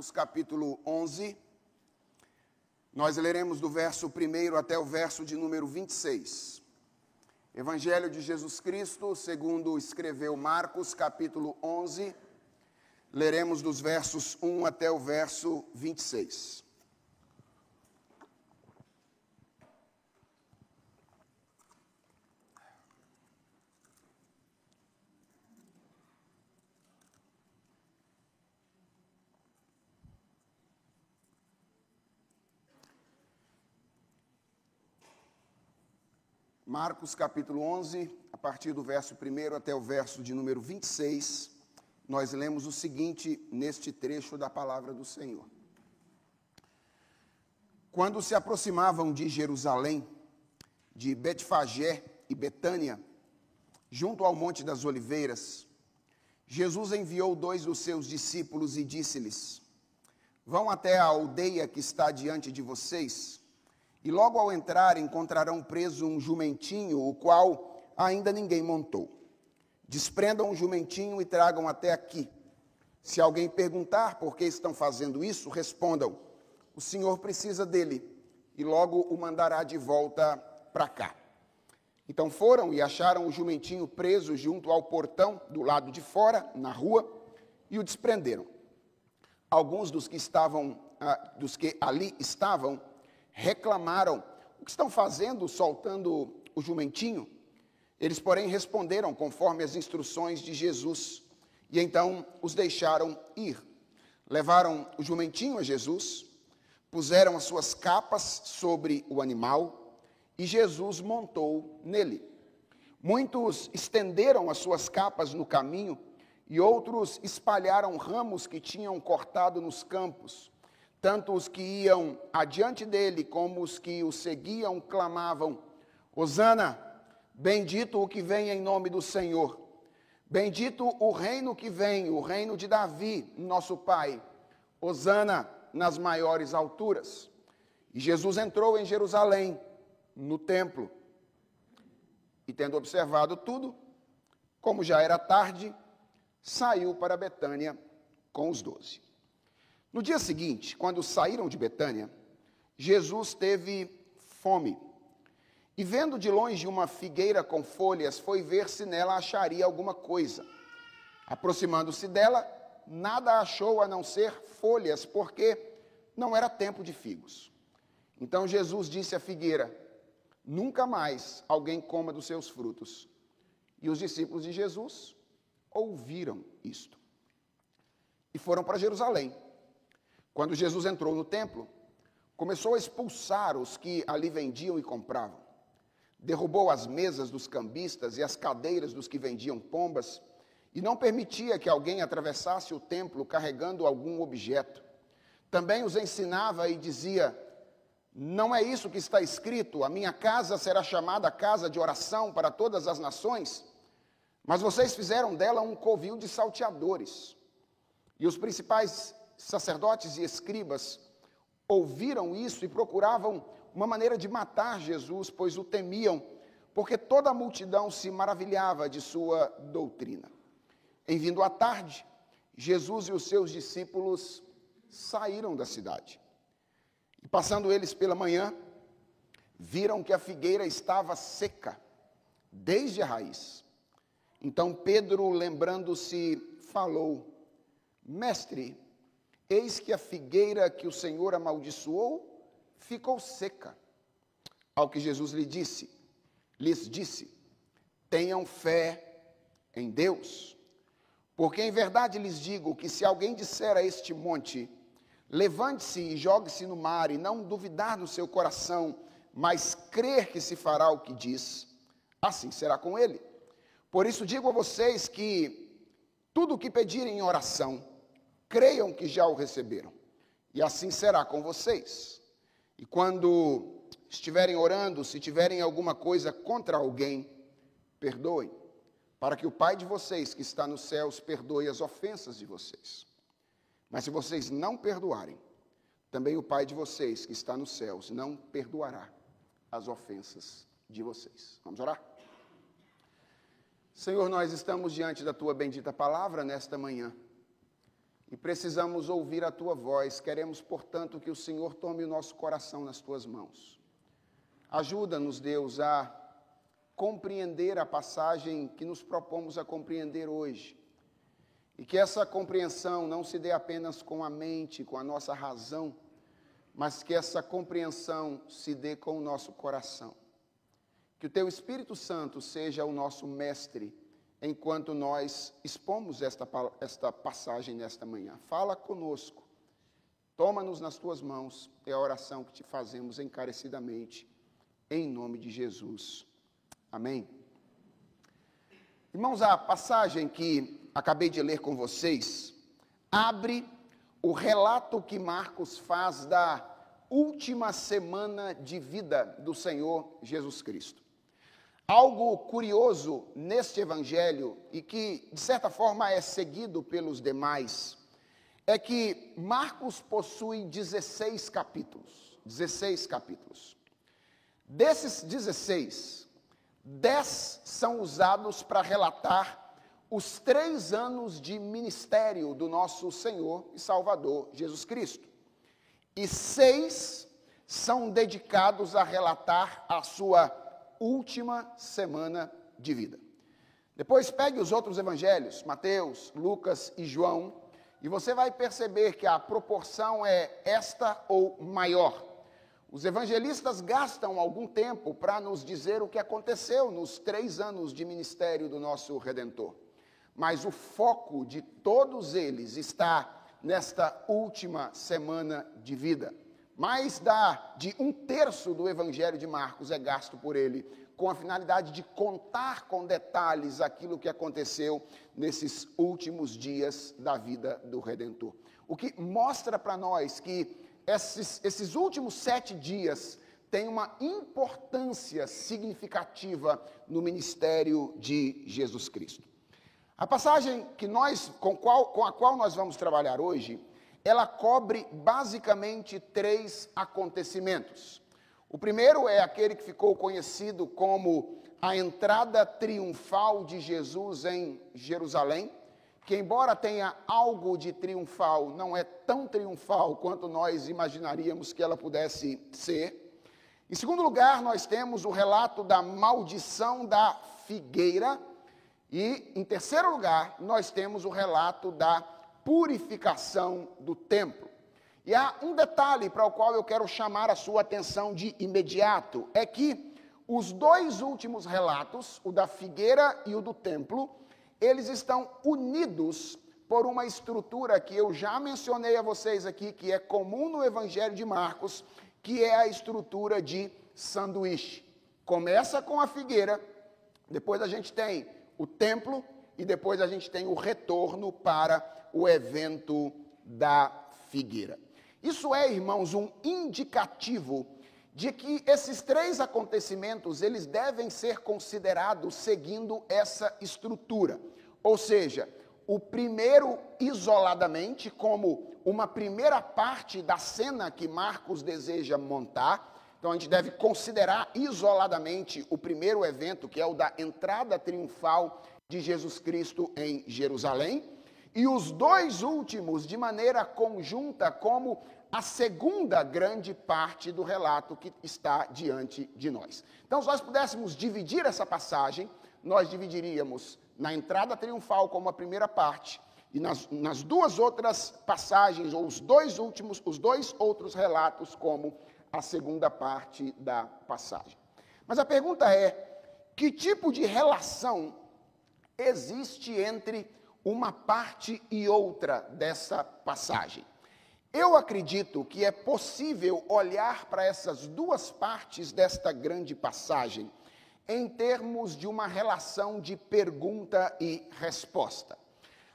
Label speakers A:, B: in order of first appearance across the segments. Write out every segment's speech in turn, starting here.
A: Marcos capítulo 11. Nós leremos do verso 1 até o verso de número 26. Evangelho de Jesus Cristo, segundo escreveu Marcos capítulo 11. Leremos dos versos 1 até o verso 26. Marcos capítulo 11, a partir do verso 1 até o verso de número 26, nós lemos o seguinte neste trecho da palavra do Senhor. Quando se aproximavam de Jerusalém, de Betfagé e Betânia, junto ao Monte das Oliveiras, Jesus enviou dois dos seus discípulos e disse-lhes: Vão até a aldeia que está diante de vocês e logo ao entrar encontrarão preso um jumentinho, o qual ainda ninguém montou. Desprendam o jumentinho e tragam até aqui. Se alguém perguntar por que estão fazendo isso, respondam: o Senhor precisa dele e logo o mandará de volta para cá. Então foram e acharam o jumentinho preso junto ao portão do lado de fora, na rua, e o desprenderam. Alguns dos que estavam, ah, dos que ali estavam, reclamaram: O que estão fazendo soltando o jumentinho? Eles, porém, responderam conforme as instruções de Jesus, e então os deixaram ir. Levaram o jumentinho a Jesus, puseram as suas capas sobre o animal, e Jesus montou nele. Muitos estenderam as suas capas no caminho, e outros espalharam ramos que tinham cortado nos campos. Tanto os que iam adiante dele como os que o seguiam clamavam: Hosana, bendito o que vem em nome do Senhor. Bendito o reino que vem, o reino de Davi, nosso pai. Hosana nas maiores alturas. E Jesus entrou em Jerusalém, no templo. E tendo observado tudo, como já era tarde, saiu para Betânia com os doze. No dia seguinte, quando saíram de Betânia, Jesus teve fome. E vendo de longe uma figueira com folhas, foi ver se nela acharia alguma coisa. Aproximando-se dela, nada achou a não ser folhas, porque não era tempo de figos. Então Jesus disse à figueira: Nunca mais alguém coma dos seus frutos. E os discípulos de Jesus ouviram isto. E foram para Jerusalém. Quando Jesus entrou no templo, começou a expulsar os que ali vendiam e compravam. Derrubou as mesas dos cambistas e as cadeiras dos que vendiam pombas, e não permitia que alguém atravessasse o templo carregando algum objeto. Também os ensinava e dizia: Não é isso que está escrito, a minha casa será chamada casa de oração para todas as nações, mas vocês fizeram dela um covil de salteadores. E os principais sacerdotes e escribas ouviram isso e procuravam uma maneira de matar Jesus, pois o temiam, porque toda a multidão se maravilhava de sua doutrina. Em vindo à tarde, Jesus e os seus discípulos saíram da cidade. E passando eles pela manhã, viram que a figueira estava seca, desde a raiz. Então Pedro, lembrando-se, falou: Mestre, Eis que a figueira que o Senhor amaldiçoou ficou seca. Ao que Jesus lhe disse, lhes disse: Tenham fé em Deus. Porque em verdade lhes digo que se alguém disser a este monte: Levante-se e jogue-se no mar, e não duvidar no seu coração, mas crer que se fará o que diz, assim será com ele. Por isso digo a vocês que tudo o que pedirem em oração, creiam que já o receberam. E assim será com vocês. E quando estiverem orando, se tiverem alguma coisa contra alguém, perdoem, para que o Pai de vocês que está nos céus perdoe as ofensas de vocês. Mas se vocês não perdoarem, também o Pai de vocês que está nos céus não perdoará as ofensas de vocês. Vamos orar? Senhor, nós estamos diante da tua bendita palavra nesta manhã. E precisamos ouvir a tua voz. Queremos, portanto, que o Senhor tome o nosso coração nas tuas mãos. Ajuda-nos, Deus, a compreender a passagem que nos propomos a compreender hoje. E que essa compreensão não se dê apenas com a mente, com a nossa razão, mas que essa compreensão se dê com o nosso coração. Que o teu Espírito Santo seja o nosso mestre enquanto nós expomos esta, esta passagem nesta manhã. Fala conosco, toma-nos nas tuas mãos, é a oração que te fazemos encarecidamente, em nome de Jesus. Amém. Irmãos, a passagem que acabei de ler com vocês abre o relato que Marcos faz da última semana de vida do Senhor Jesus Cristo. Algo curioso neste evangelho e que, de certa forma, é seguido pelos demais, é que Marcos possui 16 capítulos. 16 capítulos. Desses 16, 10 são usados para relatar os três anos de ministério do nosso Senhor e Salvador Jesus Cristo. E seis são dedicados a relatar a sua última semana de vida. Depois pegue os outros evangelhos, Mateus, Lucas e João, e você vai perceber que a proporção é esta ou maior. Os evangelistas gastam algum tempo para nos dizer o que aconteceu nos três anos de ministério do nosso Redentor. Mas o foco de todos eles está nesta última semana de vida. Mais da, de um terço do Evangelho de Marcos é gasto por ele, com a finalidade de contar com detalhes aquilo que aconteceu nesses últimos dias da vida do Redentor. O que mostra para nós que esses, esses últimos sete dias têm uma importância significativa no ministério de Jesus Cristo. A passagem que nós, com, qual, com a qual nós vamos trabalhar hoje ela cobre basicamente três acontecimentos. O primeiro é aquele que ficou conhecido como a entrada triunfal de Jesus em Jerusalém, que, embora tenha algo de triunfal, não é tão triunfal quanto nós imaginaríamos que ela pudesse ser. Em segundo lugar, nós temos o relato da maldição da figueira. E, em terceiro lugar, nós temos o relato da purificação do templo. E há um detalhe para o qual eu quero chamar a sua atenção de imediato: é que os dois últimos relatos, o da figueira e o do templo, eles estão unidos por uma estrutura que eu já mencionei a vocês aqui, que é comum no Evangelho de Marcos, que é a estrutura de sanduíche. Começa com a figueira, depois a gente tem o templo e depois a gente tem o retorno para o evento da figueira. Isso é, irmãos, um indicativo de que esses três acontecimentos eles devem ser considerados seguindo essa estrutura. Ou seja, o primeiro isoladamente como uma primeira parte da cena que Marcos deseja montar. Então a gente deve considerar isoladamente o primeiro evento, que é o da entrada triunfal de Jesus Cristo em Jerusalém e os dois últimos de maneira conjunta, como a segunda grande parte do relato que está diante de nós. Então, se nós pudéssemos dividir essa passagem, nós dividiríamos na entrada triunfal como a primeira parte, e nas, nas duas outras passagens, ou os dois últimos, os dois outros relatos, como a segunda parte da passagem. Mas a pergunta é: que tipo de relação existe entre uma parte e outra dessa passagem. Eu acredito que é possível olhar para essas duas partes desta grande passagem em termos de uma relação de pergunta e resposta.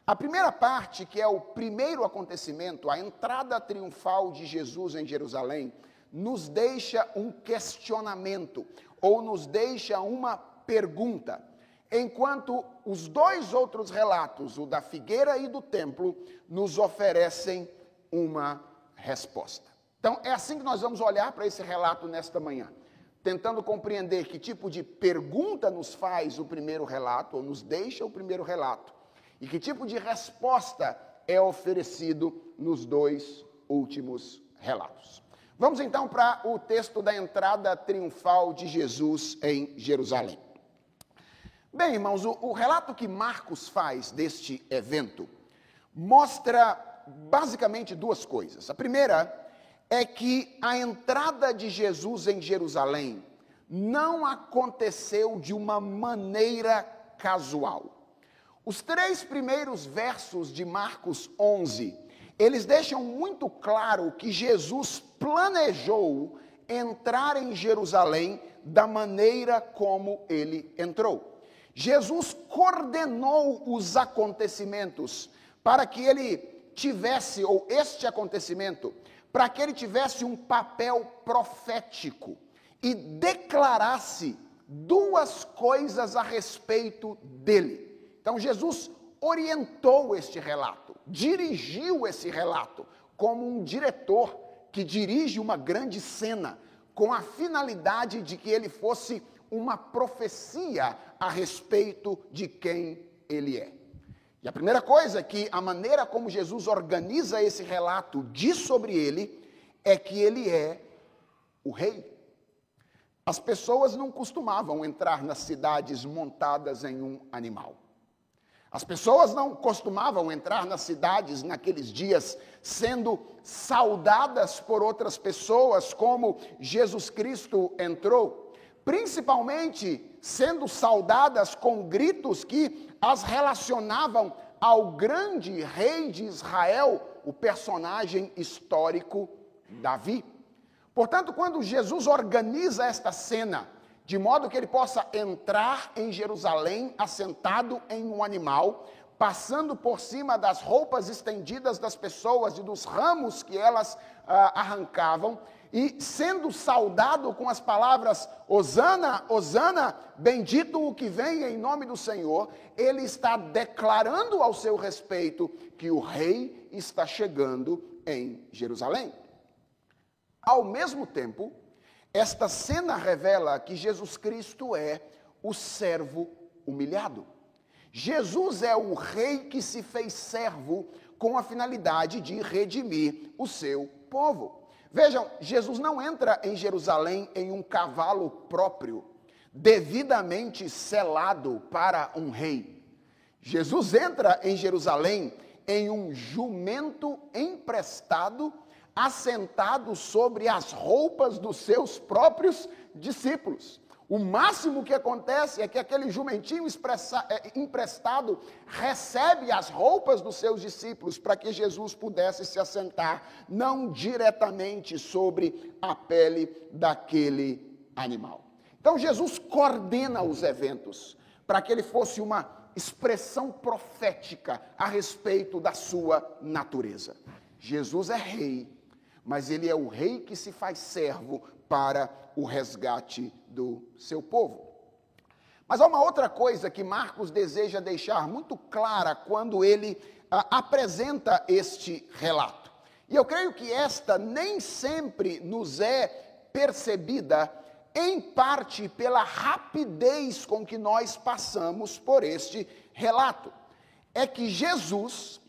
A: A primeira parte, que é o primeiro acontecimento, a entrada triunfal de Jesus em Jerusalém, nos deixa um questionamento ou nos deixa uma pergunta enquanto os dois outros relatos, o da figueira e do templo, nos oferecem uma resposta. Então, é assim que nós vamos olhar para esse relato nesta manhã, tentando compreender que tipo de pergunta nos faz o primeiro relato, ou nos deixa o primeiro relato, e que tipo de resposta é oferecido nos dois últimos relatos. Vamos então para o texto da entrada triunfal de Jesus em Jerusalém. Bem, irmãos, o, o relato que Marcos faz deste evento mostra basicamente duas coisas. A primeira é que a entrada de Jesus em Jerusalém não aconteceu de uma maneira casual. Os três primeiros versos de Marcos 11, eles deixam muito claro que Jesus planejou entrar em Jerusalém da maneira como ele entrou. Jesus coordenou os acontecimentos para que ele tivesse, ou este acontecimento, para que ele tivesse um papel profético e declarasse duas coisas a respeito dele. Então, Jesus orientou este relato, dirigiu esse relato como um diretor que dirige uma grande cena, com a finalidade de que ele fosse uma profecia a respeito de quem ele é. E a primeira coisa que a maneira como Jesus organiza esse relato diz sobre ele é que ele é o rei. As pessoas não costumavam entrar nas cidades montadas em um animal. As pessoas não costumavam entrar nas cidades naqueles dias sendo saudadas por outras pessoas como Jesus Cristo entrou, principalmente sendo saudadas com gritos que as relacionavam ao grande rei de Israel, o personagem histórico Davi. Portanto, quando Jesus organiza esta cena, de modo que ele possa entrar em Jerusalém assentado em um animal, passando por cima das roupas estendidas das pessoas e dos ramos que elas ah, arrancavam, e sendo saudado com as palavras Hosana, Hosana, bendito o que vem em nome do Senhor, ele está declarando ao seu respeito que o rei está chegando em Jerusalém. Ao mesmo tempo, esta cena revela que Jesus Cristo é o servo humilhado. Jesus é o rei que se fez servo com a finalidade de redimir o seu povo. Vejam, Jesus não entra em Jerusalém em um cavalo próprio, devidamente selado para um rei. Jesus entra em Jerusalém em um jumento emprestado, assentado sobre as roupas dos seus próprios discípulos. O máximo que acontece é que aquele jumentinho expressa, é, emprestado recebe as roupas dos seus discípulos para que Jesus pudesse se assentar, não diretamente sobre a pele daquele animal. Então Jesus coordena os eventos para que ele fosse uma expressão profética a respeito da sua natureza. Jesus é rei, mas ele é o rei que se faz servo para o resgate do seu povo. Mas há uma outra coisa que Marcos deseja deixar muito clara quando ele ah, apresenta este relato. E eu creio que esta nem sempre nos é percebida, em parte pela rapidez com que nós passamos por este relato. É que Jesus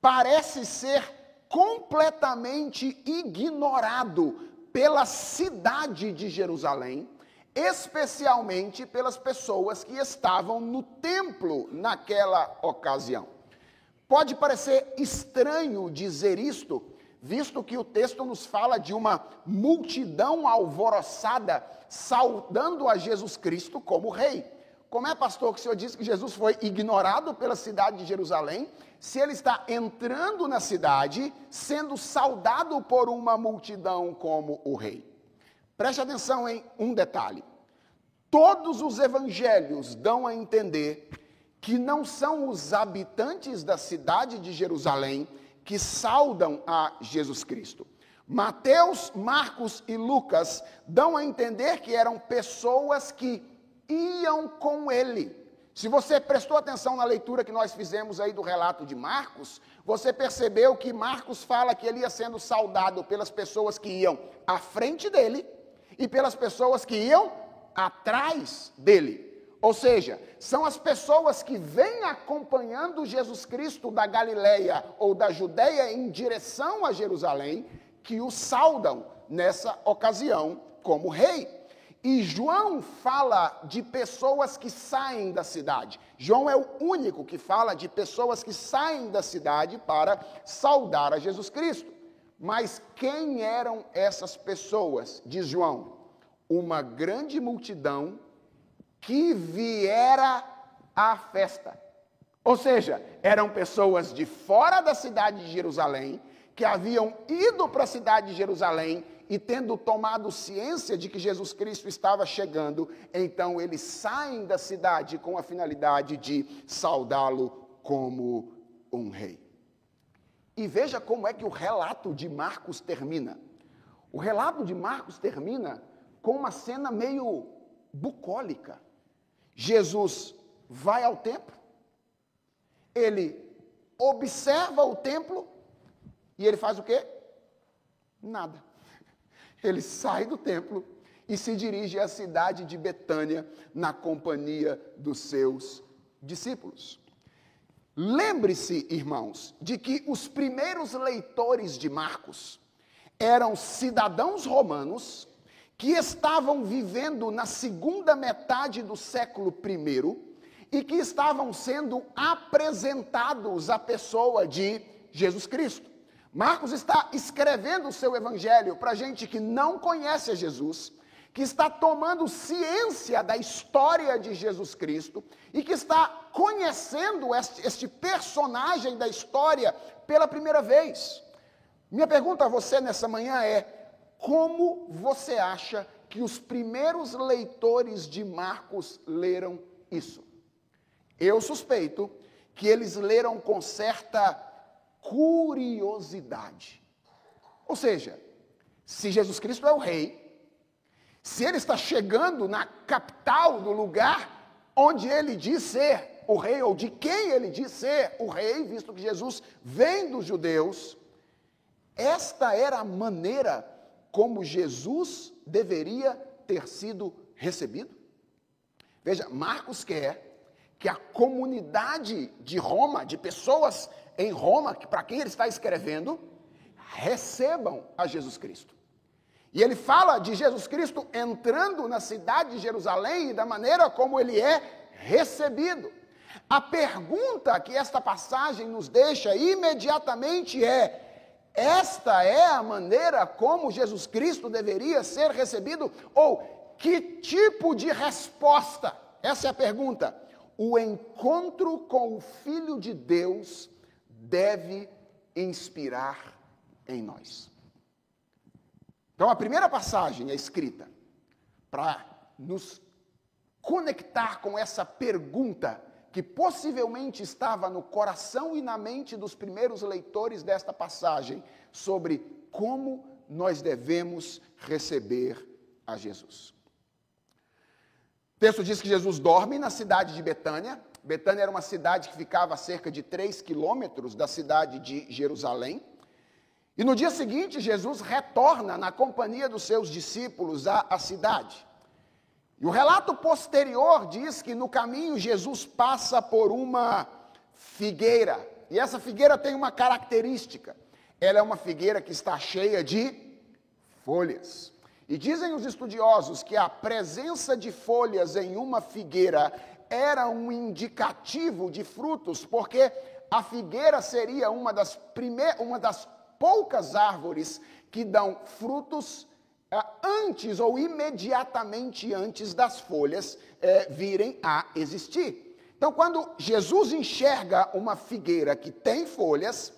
A: parece ser completamente ignorado pela cidade de Jerusalém, especialmente pelas pessoas que estavam no templo naquela ocasião. Pode parecer estranho dizer isto, visto que o texto nos fala de uma multidão alvoroçada saudando a Jesus Cristo como rei. Como é, pastor, que o senhor disse que Jesus foi ignorado pela cidade de Jerusalém se ele está entrando na cidade, sendo saudado por uma multidão como o rei. Preste atenção em um detalhe. Todos os evangelhos dão a entender que não são os habitantes da cidade de Jerusalém que saudam a Jesus Cristo. Mateus, Marcos e Lucas dão a entender que eram pessoas que iam com ele se você prestou atenção na leitura que nós fizemos aí do relato de Marcos, você percebeu que Marcos fala que ele ia sendo saudado pelas pessoas que iam à frente dele e pelas pessoas que iam atrás dele. Ou seja, são as pessoas que vêm acompanhando Jesus Cristo da Galileia ou da Judéia em direção a Jerusalém que o saudam nessa ocasião como rei. E João fala de pessoas que saem da cidade. João é o único que fala de pessoas que saem da cidade para saudar a Jesus Cristo. Mas quem eram essas pessoas? Diz João: uma grande multidão que viera à festa. Ou seja, eram pessoas de fora da cidade de Jerusalém, que haviam ido para a cidade de Jerusalém e tendo tomado ciência de que Jesus Cristo estava chegando, então eles saem da cidade com a finalidade de saudá-lo como um rei. E veja como é que o relato de Marcos termina. O relato de Marcos termina com uma cena meio bucólica. Jesus vai ao templo, ele observa o templo e ele faz o quê? Nada ele sai do templo e se dirige à cidade de Betânia na companhia dos seus discípulos. Lembre-se, irmãos, de que os primeiros leitores de Marcos eram cidadãos romanos que estavam vivendo na segunda metade do século I e que estavam sendo apresentados à pessoa de Jesus Cristo. Marcos está escrevendo o seu evangelho para gente que não conhece a Jesus, que está tomando ciência da história de Jesus Cristo e que está conhecendo este, este personagem da história pela primeira vez. Minha pergunta a você nessa manhã é: como você acha que os primeiros leitores de Marcos leram isso? Eu suspeito que eles leram com certa curiosidade. Ou seja, se Jesus Cristo é o rei, se ele está chegando na capital do lugar onde ele diz ser o rei, ou de quem ele diz ser o rei, visto que Jesus vem dos judeus, esta era a maneira como Jesus deveria ter sido recebido. Veja, Marcos quer que a comunidade de Roma, de pessoas em Roma, para quem ele está escrevendo, recebam a Jesus Cristo. E ele fala de Jesus Cristo entrando na cidade de Jerusalém e da maneira como ele é recebido. A pergunta que esta passagem nos deixa imediatamente é: esta é a maneira como Jesus Cristo deveria ser recebido? Ou que tipo de resposta? Essa é a pergunta. O encontro com o Filho de Deus deve inspirar em nós. Então, a primeira passagem é escrita para nos conectar com essa pergunta que possivelmente estava no coração e na mente dos primeiros leitores desta passagem sobre como nós devemos receber a Jesus. O texto diz que Jesus dorme na cidade de Betânia, Betânia era uma cidade que ficava a cerca de 3 quilômetros da cidade de Jerusalém. E no dia seguinte, Jesus retorna na companhia dos seus discípulos à, à cidade. E o relato posterior diz que no caminho Jesus passa por uma figueira. E essa figueira tem uma característica: ela é uma figueira que está cheia de folhas. E dizem os estudiosos que a presença de folhas em uma figueira era um indicativo de frutos, porque a figueira seria uma das, primeiras, uma das poucas árvores que dão frutos eh, antes ou imediatamente antes das folhas eh, virem a existir. Então, quando Jesus enxerga uma figueira que tem folhas,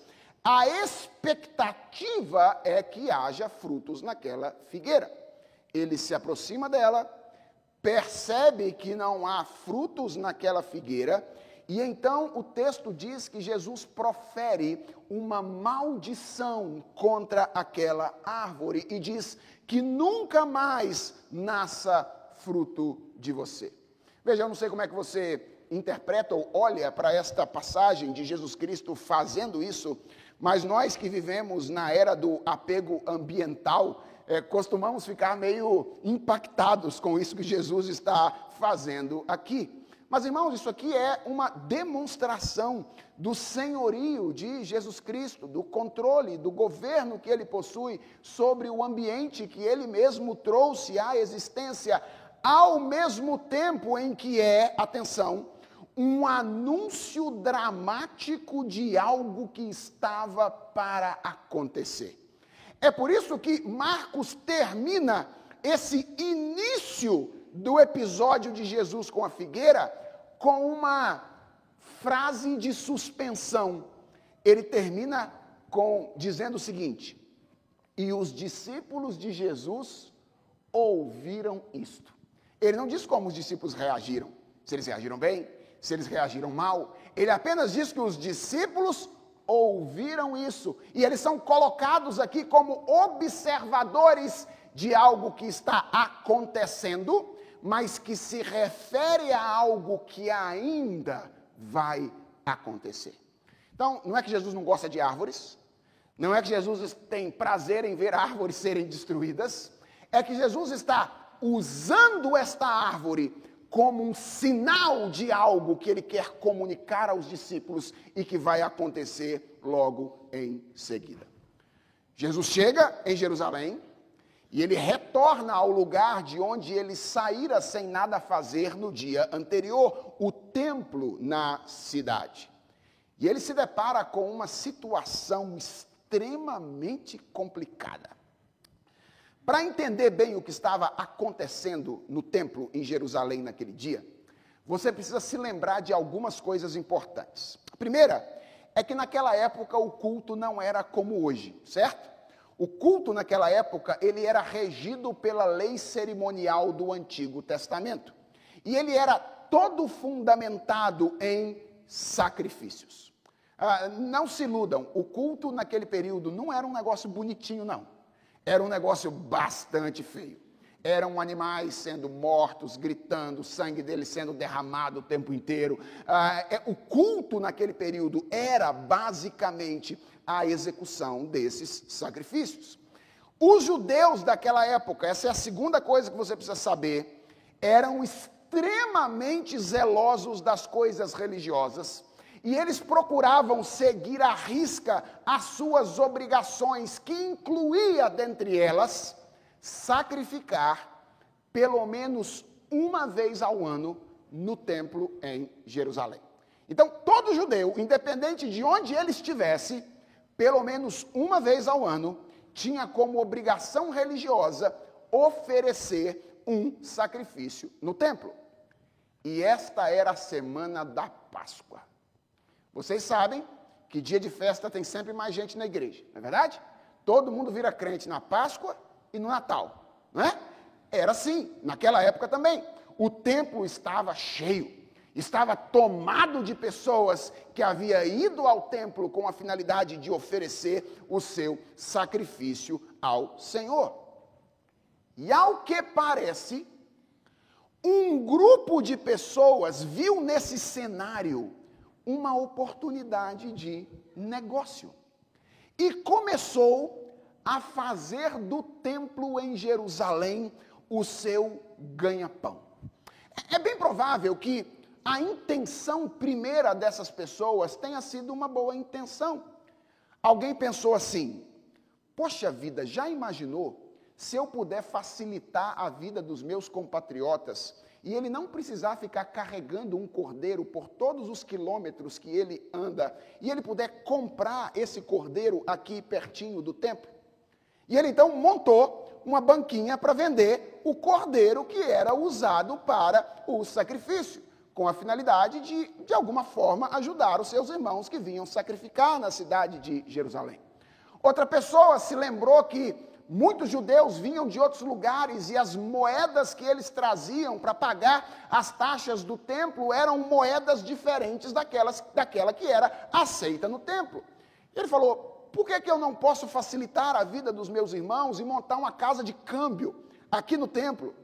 A: a expectativa é que haja frutos naquela figueira. Ele se aproxima dela, percebe que não há frutos naquela figueira, e então o texto diz que Jesus profere uma maldição contra aquela árvore e diz que nunca mais nasça fruto de você. Veja, eu não sei como é que você interpreta ou olha para esta passagem de Jesus Cristo fazendo isso, mas nós que vivemos na era do apego ambiental, é, costumamos ficar meio impactados com isso que Jesus está fazendo aqui. Mas, irmãos, isso aqui é uma demonstração do senhorio de Jesus Cristo, do controle, do governo que ele possui sobre o ambiente que ele mesmo trouxe à existência, ao mesmo tempo em que é, atenção, um anúncio dramático de algo que estava para acontecer. É por isso que Marcos termina esse início do episódio de Jesus com a figueira com uma frase de suspensão. Ele termina com dizendo o seguinte: E os discípulos de Jesus ouviram isto. Ele não diz como os discípulos reagiram, se eles reagiram bem, se eles reagiram mal. Ele apenas diz que os discípulos ouviram isso e eles são colocados aqui como observadores de algo que está acontecendo mas que se refere a algo que ainda vai acontecer. Então, não é que Jesus não gosta de árvores, não é que Jesus tem prazer em ver árvores serem destruídas, é que Jesus está usando esta árvore como um sinal de algo que ele quer comunicar aos discípulos e que vai acontecer logo em seguida. Jesus chega em Jerusalém, e ele retorna ao lugar de onde ele saíra sem nada fazer no dia anterior, o templo na cidade. E ele se depara com uma situação extremamente complicada. Para entender bem o que estava acontecendo no templo em Jerusalém naquele dia, você precisa se lembrar de algumas coisas importantes. A primeira é que naquela época o culto não era como hoje, certo? O culto naquela época, ele era regido pela lei cerimonial do Antigo Testamento. E ele era todo fundamentado em sacrifícios. Ah, não se iludam, o culto naquele período não era um negócio bonitinho, não. Era um negócio bastante feio. Eram animais sendo mortos, gritando, sangue deles sendo derramado o tempo inteiro. Ah, é, o culto naquele período era basicamente a execução desses sacrifícios. Os judeus daquela época, essa é a segunda coisa que você precisa saber, eram extremamente zelosos das coisas religiosas e eles procuravam seguir à risca as suas obrigações, que incluía dentre elas sacrificar pelo menos uma vez ao ano no templo em Jerusalém. Então, todo judeu, independente de onde ele estivesse, pelo menos uma vez ao ano, tinha como obrigação religiosa oferecer um sacrifício no templo. E esta era a semana da Páscoa. Vocês sabem que dia de festa tem sempre mais gente na igreja, não é verdade? Todo mundo vira crente na Páscoa e no Natal, não é? Era assim, naquela época também. O templo estava cheio estava tomado de pessoas que havia ido ao templo com a finalidade de oferecer o seu sacrifício ao Senhor. E ao que parece, um grupo de pessoas viu nesse cenário uma oportunidade de negócio e começou a fazer do templo em Jerusalém o seu ganha-pão. É bem provável que a intenção primeira dessas pessoas tenha sido uma boa intenção. Alguém pensou assim: poxa vida, já imaginou se eu puder facilitar a vida dos meus compatriotas e ele não precisar ficar carregando um cordeiro por todos os quilômetros que ele anda e ele puder comprar esse cordeiro aqui pertinho do templo? E ele então montou uma banquinha para vender o cordeiro que era usado para o sacrifício com a finalidade de, de alguma forma, ajudar os seus irmãos que vinham sacrificar na cidade de Jerusalém. Outra pessoa se lembrou que muitos judeus vinham de outros lugares e as moedas que eles traziam para pagar as taxas do templo eram moedas diferentes daquelas, daquela que era aceita no templo. Ele falou: por que, que eu não posso facilitar a vida dos meus irmãos e montar uma casa de câmbio aqui no templo?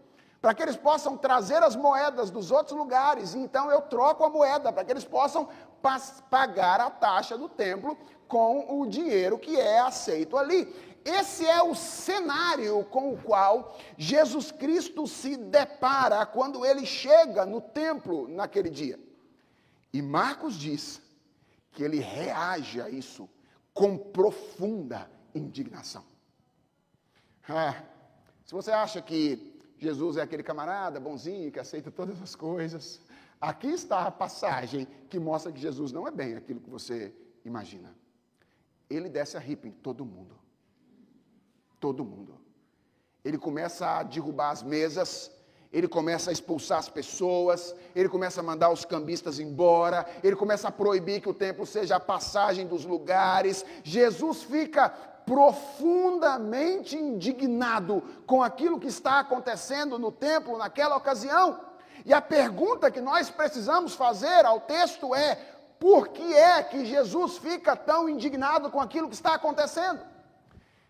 A: para que eles possam trazer as moedas dos outros lugares. Então eu troco a moeda para que eles possam pagar a taxa do templo com o dinheiro que é aceito ali. Esse é o cenário com o qual Jesus Cristo se depara quando ele chega no templo naquele dia. E Marcos diz que ele reage a isso com profunda indignação. Ah, se você acha que Jesus é aquele camarada bonzinho que aceita todas as coisas, aqui está a passagem que mostra que Jesus não é bem aquilo que você imagina. Ele desce a ripa em todo mundo todo mundo. Ele começa a derrubar as mesas, ele começa a expulsar as pessoas, ele começa a mandar os cambistas embora, ele começa a proibir que o templo seja a passagem dos lugares. Jesus fica profundamente indignado com aquilo que está acontecendo no templo naquela ocasião. E a pergunta que nós precisamos fazer ao texto é: por que é que Jesus fica tão indignado com aquilo que está acontecendo?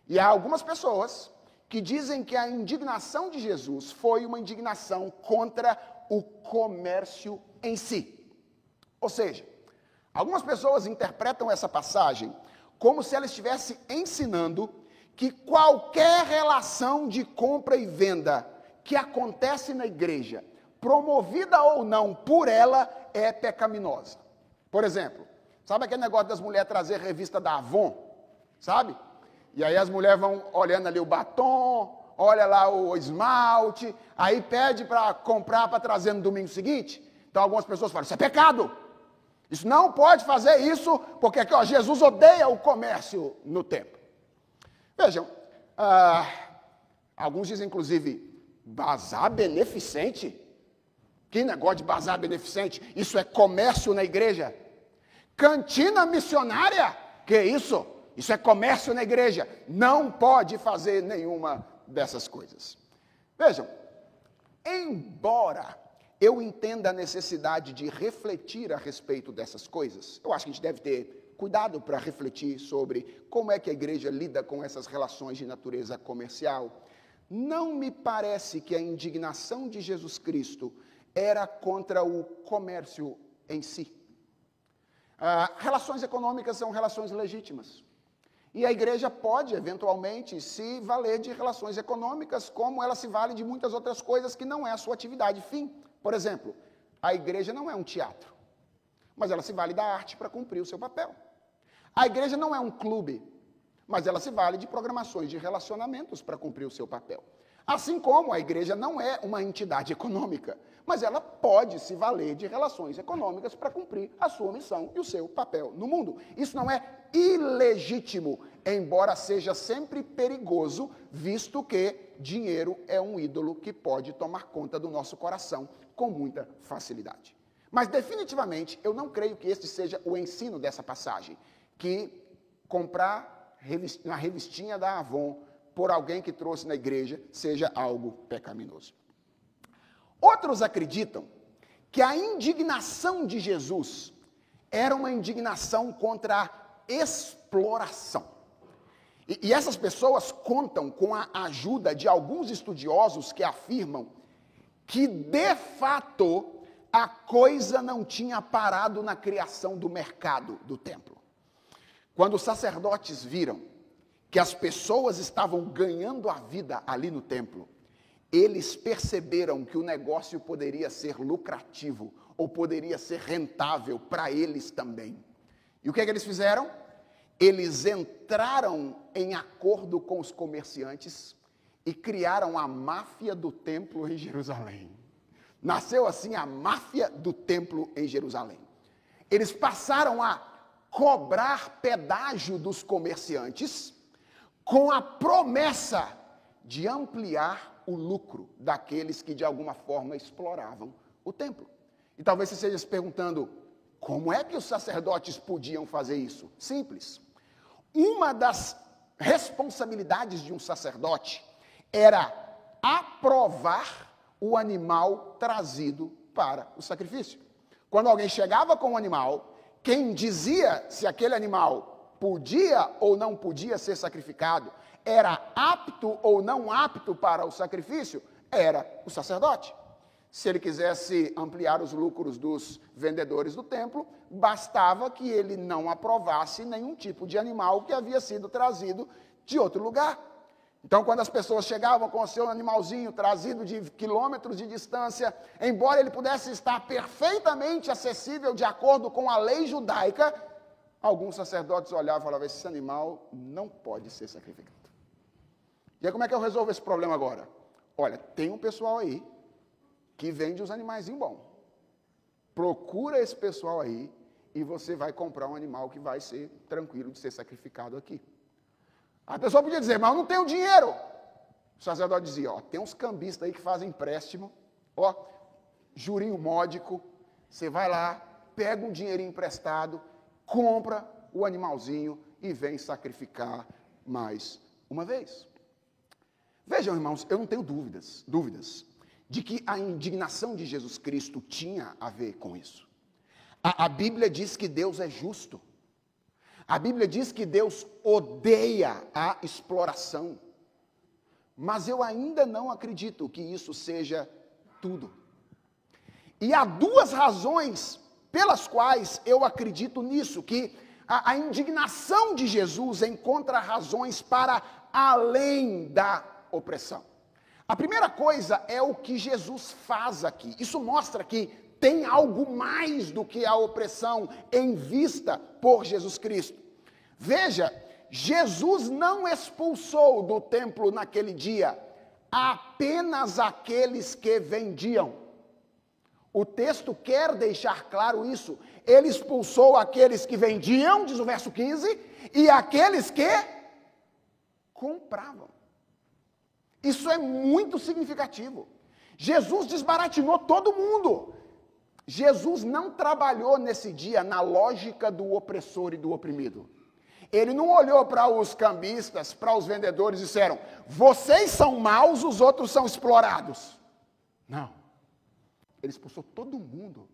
A: E há algumas pessoas que dizem que a indignação de Jesus foi uma indignação contra o comércio em si. Ou seja, algumas pessoas interpretam essa passagem como se ela estivesse ensinando que qualquer relação de compra e venda que acontece na igreja, promovida ou não por ela, é pecaminosa. Por exemplo, sabe aquele negócio das mulheres trazer revista da Avon? Sabe? E aí as mulheres vão olhando ali o batom, olha lá o esmalte, aí pede para comprar para trazer no domingo seguinte. Então algumas pessoas falam: Isso é pecado. Isso não pode fazer isso, porque aqui, ó, Jesus odeia o comércio no templo. Vejam, ah, alguns dizem inclusive, bazar beneficente. Que negócio de bazar beneficente? Isso é comércio na igreja. Cantina missionária? Que isso? Isso é comércio na igreja. Não pode fazer nenhuma dessas coisas. Vejam, embora eu entenda a necessidade de refletir a respeito dessas coisas, eu acho que a gente deve ter cuidado para refletir sobre como é que a igreja lida com essas relações de natureza comercial. Não me parece que a indignação de Jesus Cristo era contra o comércio em si. Ah, relações econômicas são relações legítimas. E a igreja pode, eventualmente, se valer de relações econômicas, como ela se vale de muitas outras coisas que não é a sua atividade fim. Por exemplo, a igreja não é um teatro, mas ela se vale da arte para cumprir o seu papel. A igreja não é um clube, mas ela se vale de programações de relacionamentos para cumprir o seu papel. Assim como a igreja não é uma entidade econômica, mas ela pode se valer de relações econômicas para cumprir a sua missão e o seu papel no mundo. Isso não é ilegítimo, embora seja sempre perigoso, visto que dinheiro é um ídolo que pode tomar conta do nosso coração com muita facilidade. Mas definitivamente eu não creio que este seja o ensino dessa passagem, que comprar na revistinha da Avon por alguém que trouxe na igreja seja algo pecaminoso. Outros acreditam que a indignação de Jesus era uma indignação contra a exploração. E, e, essas pessoas contam com a ajuda de alguns estudiosos que afirmam que, de fato, a coisa não tinha parado na criação do mercado do templo. Quando os sacerdotes viram que as pessoas estavam ganhando a vida ali no templo, eles perceberam que o negócio poderia ser lucrativo ou poderia ser rentável para eles também. E o que, é que eles fizeram? Eles entraram em acordo com os comerciantes e criaram a máfia do templo em Jerusalém. Nasceu assim a máfia do templo em Jerusalém. Eles passaram a cobrar pedágio dos comerciantes com a promessa de ampliar o lucro daqueles que de alguma forma exploravam o templo. E talvez você esteja se perguntando: como é que os sacerdotes podiam fazer isso? Simples. Uma das responsabilidades de um sacerdote era aprovar o animal trazido para o sacrifício. Quando alguém chegava com o animal, quem dizia se aquele animal podia ou não podia ser sacrificado era apto ou não apto para o sacrifício era o sacerdote. Se ele quisesse ampliar os lucros dos vendedores do templo, bastava que ele não aprovasse nenhum tipo de animal que havia sido trazido de outro lugar. Então, quando as pessoas chegavam com o seu animalzinho trazido de quilômetros de distância, embora ele pudesse estar perfeitamente acessível de acordo com a lei judaica, alguns sacerdotes olhavam e falavam: esse animal não pode ser sacrificado. E aí, como é que eu resolvo esse problema agora? Olha, tem um pessoal aí que vende os animaizinhos bons. Procura esse pessoal aí e você vai comprar um animal que vai ser tranquilo de ser sacrificado aqui. A pessoa podia dizer, mas eu não tenho dinheiro. O sacerdote dizia, ó, tem uns cambistas aí que fazem empréstimo, ó, jurinho módico, você vai lá, pega um dinheirinho emprestado, compra o animalzinho e vem sacrificar mais uma vez. Vejam, irmãos, eu não tenho dúvidas, dúvidas de que a indignação de Jesus Cristo tinha a ver com isso. A, a Bíblia diz que Deus é justo. A Bíblia diz que Deus odeia a exploração. Mas eu ainda não acredito que isso seja tudo. E há duas razões pelas quais eu acredito nisso, que a, a indignação de Jesus encontra razões para além da opressão. A primeira coisa é o que Jesus faz aqui. Isso mostra que tem algo mais do que a opressão em vista por Jesus Cristo. Veja, Jesus não expulsou do templo naquele dia apenas aqueles que vendiam. O texto quer deixar claro isso. Ele expulsou aqueles que vendiam, diz o verso 15, e aqueles que compravam. Isso é muito significativo. Jesus desbaratinou todo mundo. Jesus não trabalhou nesse dia na lógica do opressor e do oprimido. Ele não olhou para os cambistas, para os vendedores e disseram: vocês são maus, os outros são explorados. Não. Ele expulsou todo mundo.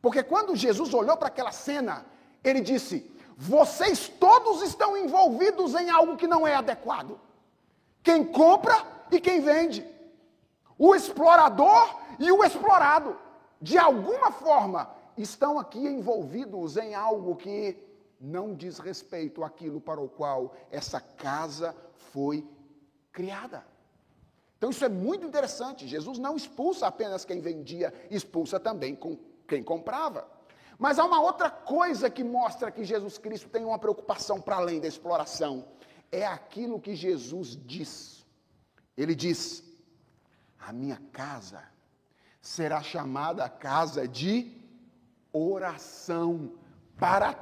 A: Porque quando Jesus olhou para aquela cena, ele disse: vocês todos estão envolvidos em algo que não é adequado. Quem compra e quem vende. O explorador e o explorado de alguma forma, estão aqui envolvidos em algo que não diz respeito àquilo para o qual essa casa foi criada. Então isso é muito interessante. Jesus não expulsa apenas quem vendia, expulsa também quem comprava. Mas há uma outra coisa que mostra que Jesus Cristo tem uma preocupação para além da exploração. É aquilo que Jesus diz. Ele diz: A minha casa será chamada casa de oração para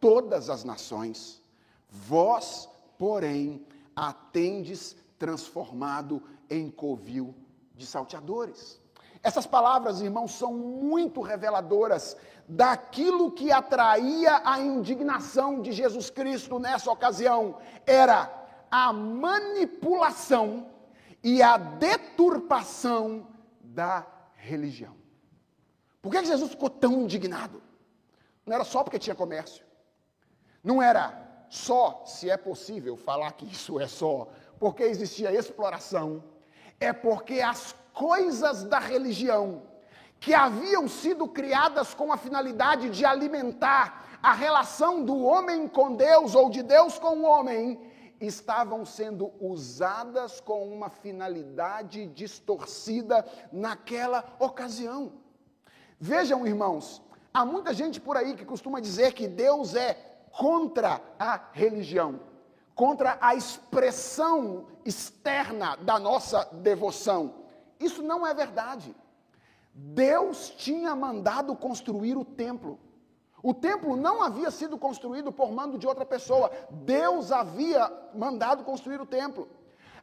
A: todas as nações. Vós, porém, a tendes transformado em covil de salteadores. Essas palavras, irmãos, são muito reveladoras daquilo que atraía a indignação de Jesus Cristo nessa ocasião. Era a manipulação e a deturpação da religião. Por que Jesus ficou tão indignado? Não era só porque tinha comércio. Não era só, se é possível falar que isso é só, porque existia exploração. É porque as coisas da religião, que haviam sido criadas com a finalidade de alimentar a relação do homem com Deus ou de Deus com o homem, estavam sendo usadas com uma finalidade distorcida naquela ocasião. Vejam, irmãos, há muita gente por aí que costuma dizer que Deus é contra a religião, contra a expressão externa da nossa devoção. Isso não é verdade. Deus tinha mandado construir o templo. O templo não havia sido construído por mando de outra pessoa. Deus havia mandado construir o templo.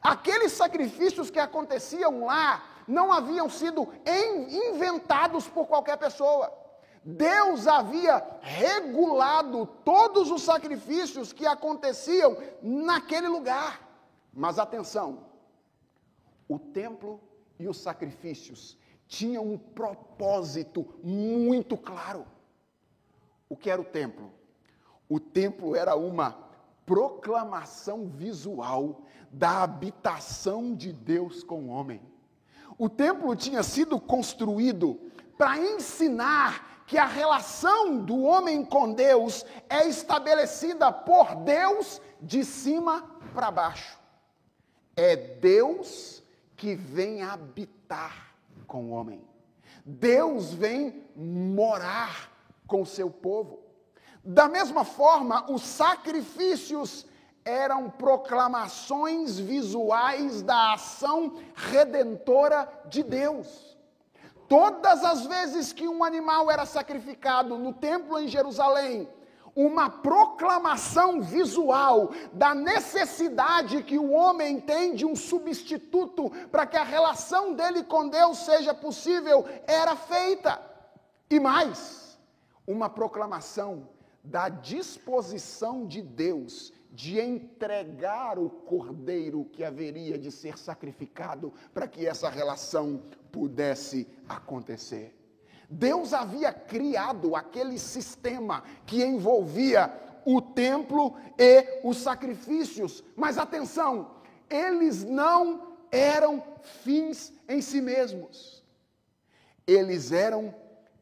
A: Aqueles sacrifícios que aconteciam lá não haviam sido inventados por qualquer pessoa. Deus havia regulado todos os sacrifícios que aconteciam naquele lugar. Mas atenção, o templo e os sacrifícios tinham um propósito muito claro. O que era o templo? O templo era uma proclamação visual da habitação de Deus com o homem. O templo tinha sido construído para ensinar que a relação do homem com Deus é estabelecida por Deus de cima para baixo. É Deus que vem habitar com o homem. Deus vem morar com o seu povo. Da mesma forma, os sacrifícios eram proclamações visuais da ação redentora de Deus. Todas as vezes que um animal era sacrificado no templo em Jerusalém, uma proclamação visual da necessidade que o homem tem de um substituto para que a relação dele com Deus seja possível era feita. E mais, uma proclamação da disposição de Deus de entregar o cordeiro que haveria de ser sacrificado para que essa relação pudesse acontecer. Deus havia criado aquele sistema que envolvia o templo e os sacrifícios, mas atenção, eles não eram fins em si mesmos, eles eram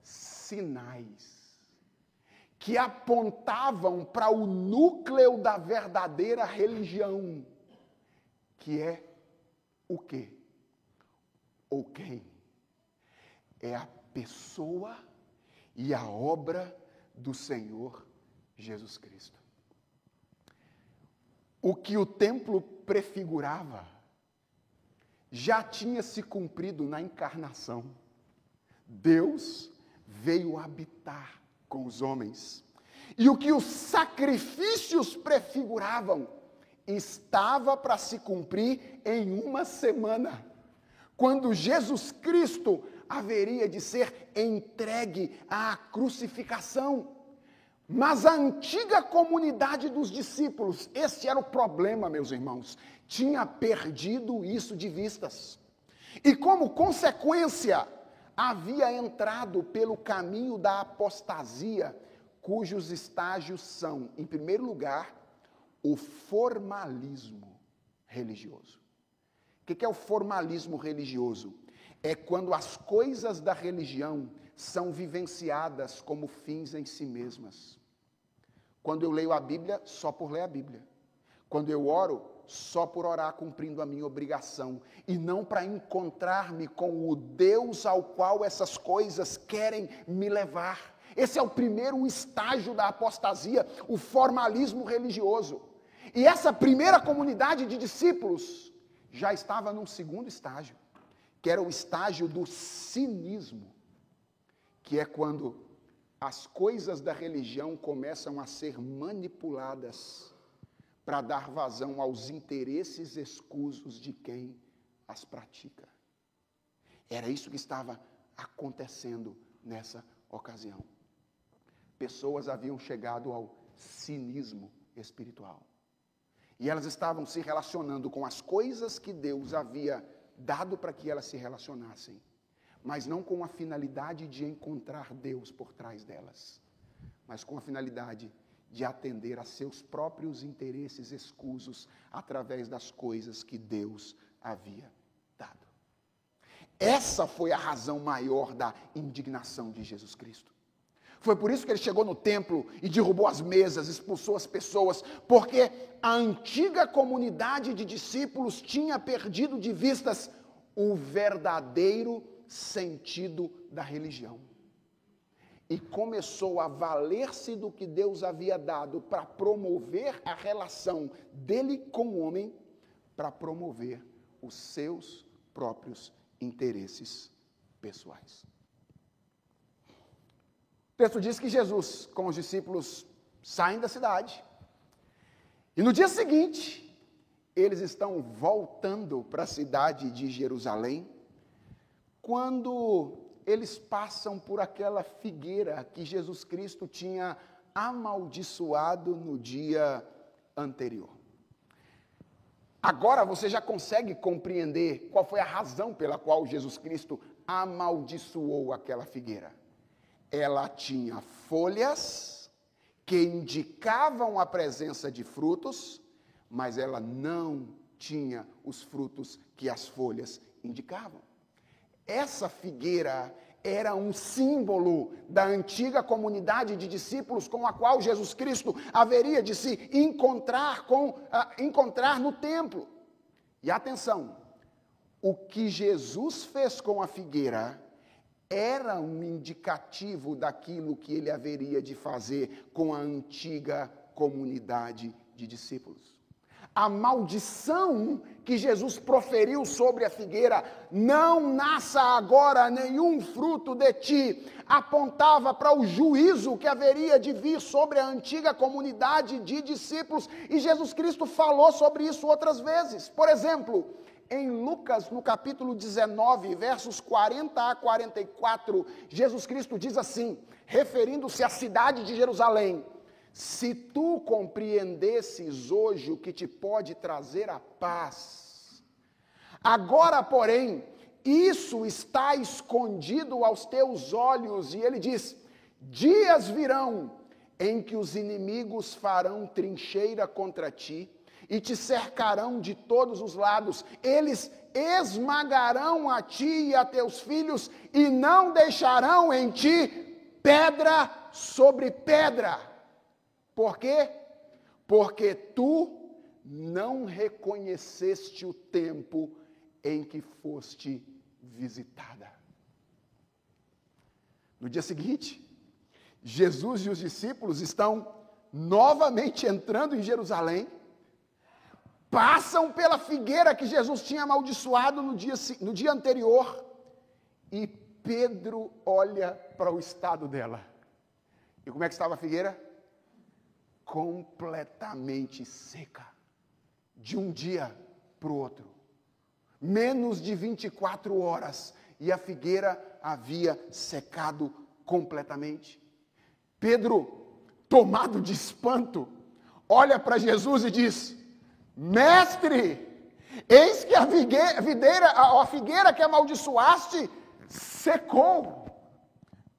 A: sinais que apontavam para o núcleo da verdadeira religião, que é o quê? Ou quem? É a pessoa e a obra do Senhor Jesus Cristo. O que o templo prefigurava já tinha se cumprido na encarnação. Deus veio habitar com os homens. E o que os sacrifícios prefiguravam estava para se cumprir em uma semana, quando Jesus Cristo haveria de ser entregue à crucificação. Mas a antiga comunidade dos discípulos, esse era o problema, meus irmãos, tinha perdido isso de vistas. E como consequência, havia entrado pelo caminho da apostasia, cujos estágios são, em primeiro lugar, o formalismo religioso. O que é o formalismo religioso? É quando as coisas da religião são vivenciadas como fins em si mesmas. Quando eu leio a Bíblia, só por ler a Bíblia. Quando eu oro, só por orar cumprindo a minha obrigação e não para encontrar-me com o Deus ao qual essas coisas querem me levar. Esse é o primeiro estágio da apostasia, o formalismo religioso. E essa primeira comunidade de discípulos já estava num segundo estágio, que era o estágio do cinismo, que é quando as coisas da religião começam a ser manipuladas para dar vazão aos interesses escusos de quem as pratica. Era isso que estava acontecendo nessa ocasião. Pessoas haviam chegado ao cinismo espiritual. E elas estavam se relacionando com as coisas que Deus havia dado para que elas se relacionassem, mas não com a finalidade de encontrar Deus por trás delas, mas com a finalidade de de atender a seus próprios interesses escusos através das coisas que Deus havia dado. Essa foi a razão maior da indignação de Jesus Cristo. Foi por isso que ele chegou no templo e derrubou as mesas, expulsou as pessoas, porque a antiga comunidade de discípulos tinha perdido de vistas o verdadeiro sentido da religião e começou a valer-se do que Deus havia dado para promover a relação dele com o homem, para promover os seus próprios interesses pessoais. O texto diz que Jesus, com os discípulos, saem da cidade. E no dia seguinte, eles estão voltando para a cidade de Jerusalém, quando eles passam por aquela figueira que Jesus Cristo tinha amaldiçoado no dia anterior. Agora você já consegue compreender qual foi a razão pela qual Jesus Cristo amaldiçoou aquela figueira. Ela tinha folhas que indicavam a presença de frutos, mas ela não tinha os frutos que as folhas indicavam. Essa figueira era um símbolo da antiga comunidade de discípulos com a qual Jesus Cristo haveria de se encontrar com uh, encontrar no templo. E atenção, o que Jesus fez com a figueira era um indicativo daquilo que ele haveria de fazer com a antiga comunidade de discípulos a maldição que Jesus proferiu sobre a figueira, não nasça agora nenhum fruto de ti, apontava para o juízo que haveria de vir sobre a antiga comunidade de discípulos, e Jesus Cristo falou sobre isso outras vezes. Por exemplo, em Lucas, no capítulo 19, versos 40 a 44, Jesus Cristo diz assim, referindo-se à cidade de Jerusalém: se tu compreendesses hoje o que te pode trazer a paz, agora, porém, isso está escondido aos teus olhos, e ele diz: dias virão em que os inimigos farão trincheira contra ti e te cercarão de todos os lados, eles esmagarão a ti e a teus filhos e não deixarão em ti pedra sobre pedra por quê? Porque tu não reconheceste o tempo em que foste visitada. No dia seguinte, Jesus e os discípulos estão novamente entrando em Jerusalém, passam pela figueira que Jesus tinha amaldiçoado no dia, no dia anterior, e Pedro olha para o estado dela. E como é que estava a figueira? completamente seca, de um dia para o outro. Menos de 24 horas e a figueira havia secado completamente. Pedro, tomado de espanto, olha para Jesus e diz: Mestre, eis que a figueira, a figueira, a figueira que amaldiçoaste secou.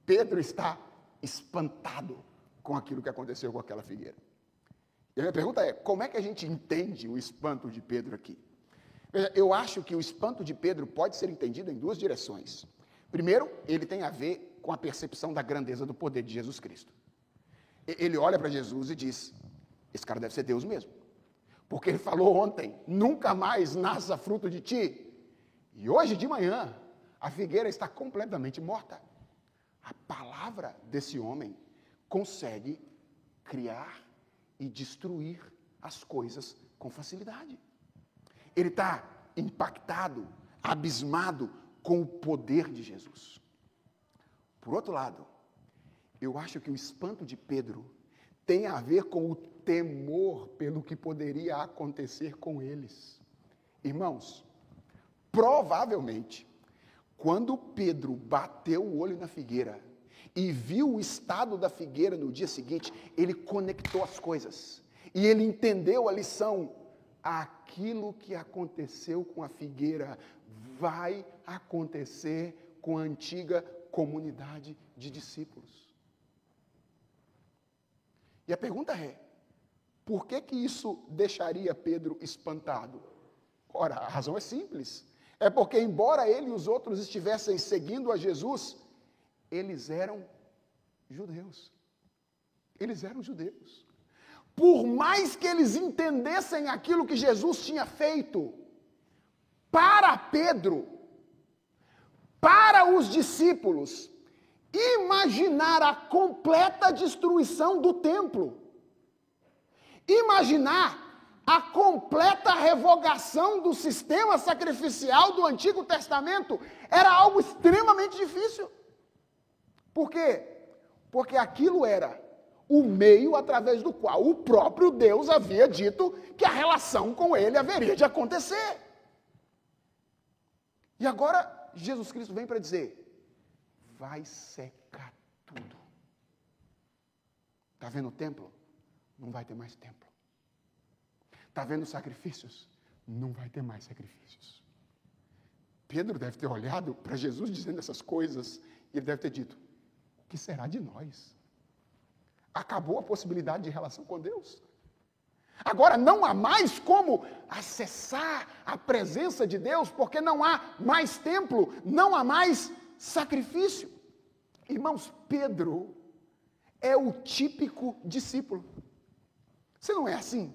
A: Pedro está espantado com aquilo que aconteceu com aquela figueira. E a minha pergunta é: como é que a gente entende o espanto de Pedro aqui? Veja, eu acho que o espanto de Pedro pode ser entendido em duas direções. Primeiro, ele tem a ver com a percepção da grandeza do poder de Jesus Cristo. Ele olha para Jesus e diz: Esse cara deve ser Deus mesmo. Porque ele falou ontem: Nunca mais nasça fruto de ti. E hoje de manhã, a figueira está completamente morta. A palavra desse homem consegue criar e destruir as coisas com facilidade. Ele está impactado, abismado com o poder de Jesus. Por outro lado, eu acho que o espanto de Pedro tem a ver com o temor pelo que poderia acontecer com eles. Irmãos, provavelmente, quando Pedro bateu o olho na figueira, e viu o estado da figueira no dia seguinte, ele conectou as coisas. E ele entendeu a lição. Aquilo que aconteceu com a figueira vai acontecer com a antiga comunidade de discípulos. E a pergunta é: por que que isso deixaria Pedro espantado? Ora, a razão é simples. É porque, embora ele e os outros estivessem seguindo a Jesus, eles eram judeus. Eles eram judeus. Por mais que eles entendessem aquilo que Jesus tinha feito, para Pedro, para os discípulos, imaginar a completa destruição do templo, imaginar a completa revogação do sistema sacrificial do Antigo Testamento era algo extremamente difícil. Por quê? Porque aquilo era o meio através do qual o próprio Deus havia dito que a relação com ele haveria de acontecer. E agora Jesus Cristo vem para dizer: vai secar tudo. Está vendo o templo? Não vai ter mais templo. Está vendo sacrifícios? Não vai ter mais sacrifícios. Pedro deve ter olhado para Jesus dizendo essas coisas e ele deve ter dito: que será de nós? Acabou a possibilidade de relação com Deus. Agora não há mais como acessar a presença de Deus, porque não há mais templo, não há mais sacrifício. Irmãos, Pedro é o típico discípulo. Você não é assim?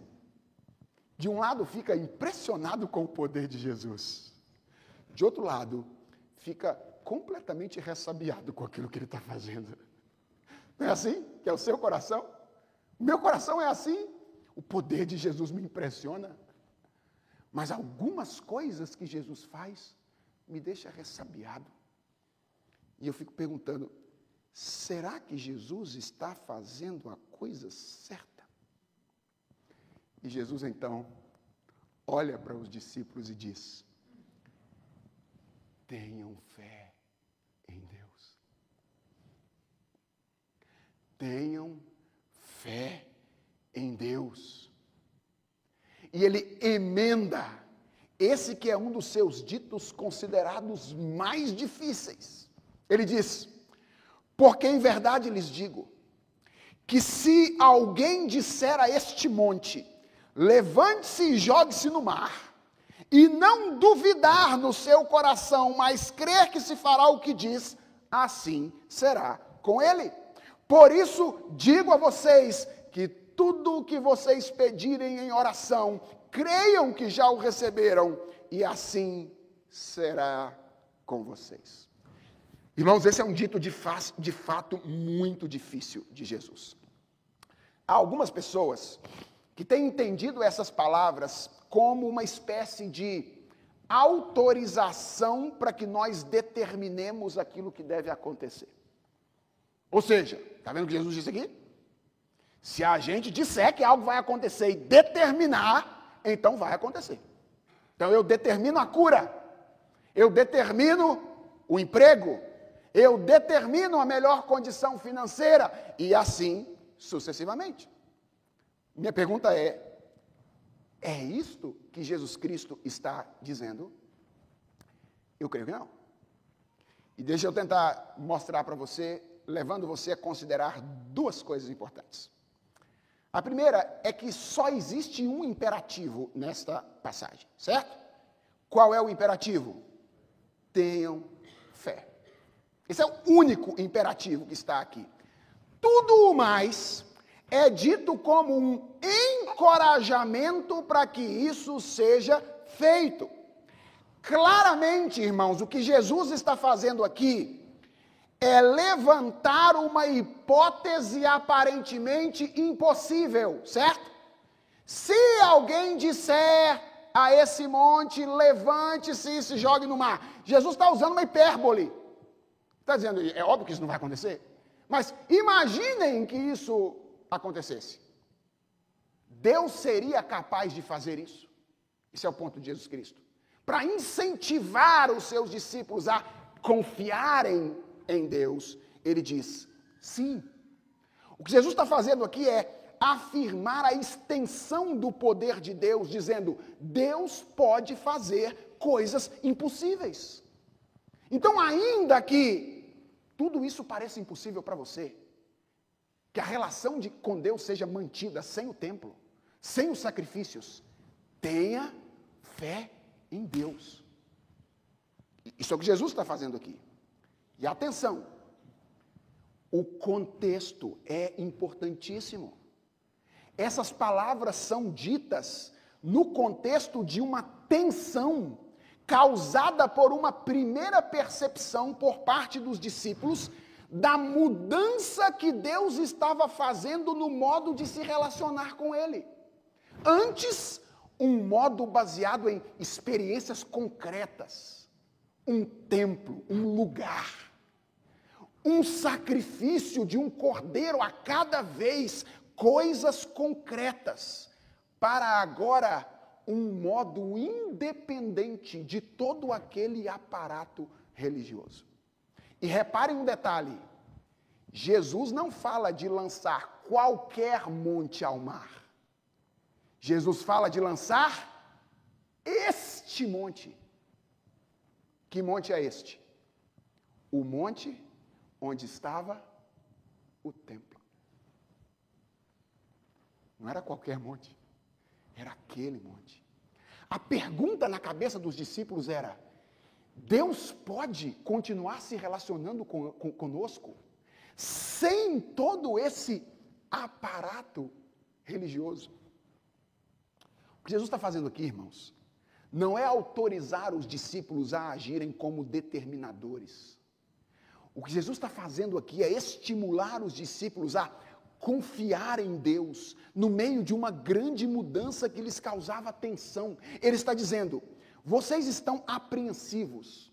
A: De um lado fica impressionado com o poder de Jesus, de outro lado fica completamente ressabiado com aquilo que ele está fazendo. Não é assim? Que é o seu coração? O meu coração é assim. O poder de Jesus me impressiona. Mas algumas coisas que Jesus faz me deixa ressabiado. E eu fico perguntando: será que Jesus está fazendo a coisa certa? E Jesus então olha para os discípulos e diz: tenham fé em Deus. Tenham fé em Deus. E ele emenda esse que é um dos seus ditos considerados mais difíceis. Ele diz: Porque em verdade lhes digo, que se alguém disser a este monte, levante-se e jogue-se no mar, e não duvidar no seu coração, mas crer que se fará o que diz, assim será com ele. Por isso digo a vocês que tudo o que vocês pedirem em oração, creiam que já o receberam, e assim será com vocês. Irmãos, esse é um dito de, de fato muito difícil de Jesus. Há algumas pessoas que têm entendido essas palavras como uma espécie de autorização para que nós determinemos aquilo que deve acontecer. Ou seja, está vendo o que Jesus disse aqui? Se a gente disser que algo vai acontecer e determinar, então vai acontecer. Então eu determino a cura, eu determino o emprego, eu determino a melhor condição financeira e assim sucessivamente. Minha pergunta é: é isto que Jesus Cristo está dizendo? Eu creio que não. E deixa eu tentar mostrar para você, levando você a considerar duas coisas importantes. A primeira é que só existe um imperativo nesta passagem, certo? Qual é o imperativo? Tenham fé. Esse é o único imperativo que está aqui. Tudo o mais é dito como um encorajamento para que isso seja feito. Claramente, irmãos, o que Jesus está fazendo aqui é levantar uma hipótese aparentemente impossível, certo? Se alguém disser a esse monte, levante-se e se jogue no mar. Jesus está usando uma hipérbole. Está dizendo, é óbvio que isso não vai acontecer. Mas imaginem que isso acontecesse. Deus seria capaz de fazer isso? Esse é o ponto de Jesus Cristo. Para incentivar os seus discípulos a confiarem em Deus, ele diz: sim. O que Jesus está fazendo aqui é afirmar a extensão do poder de Deus, dizendo: Deus pode fazer coisas impossíveis. Então, ainda que tudo isso pareça impossível para você, que a relação de, com Deus seja mantida sem o templo, sem os sacrifícios, tenha fé em Deus. Isso é o que Jesus está fazendo aqui. E atenção, o contexto é importantíssimo. Essas palavras são ditas no contexto de uma tensão causada por uma primeira percepção por parte dos discípulos da mudança que Deus estava fazendo no modo de se relacionar com Ele. Antes, um modo baseado em experiências concretas, um templo, um lugar, um sacrifício de um cordeiro a cada vez, coisas concretas, para agora um modo independente de todo aquele aparato religioso. E reparem um detalhe: Jesus não fala de lançar qualquer monte ao mar. Jesus fala de lançar este monte. Que monte é este? O monte onde estava o templo. Não era qualquer monte, era aquele monte. A pergunta na cabeça dos discípulos era: Deus pode continuar se relacionando com, com, conosco sem todo esse aparato religioso. O que Jesus está fazendo aqui, irmãos, não é autorizar os discípulos a agirem como determinadores. O que Jesus está fazendo aqui é estimular os discípulos a confiar em Deus no meio de uma grande mudança que lhes causava tensão. Ele está dizendo: vocês estão apreensivos